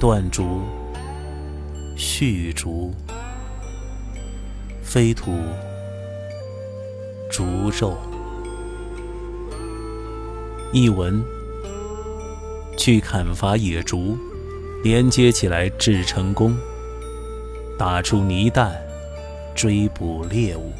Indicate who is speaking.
Speaker 1: 断竹续竹，飞土竹肉。译文：去砍伐野竹，连接起来制成功，打出泥弹，追捕猎物。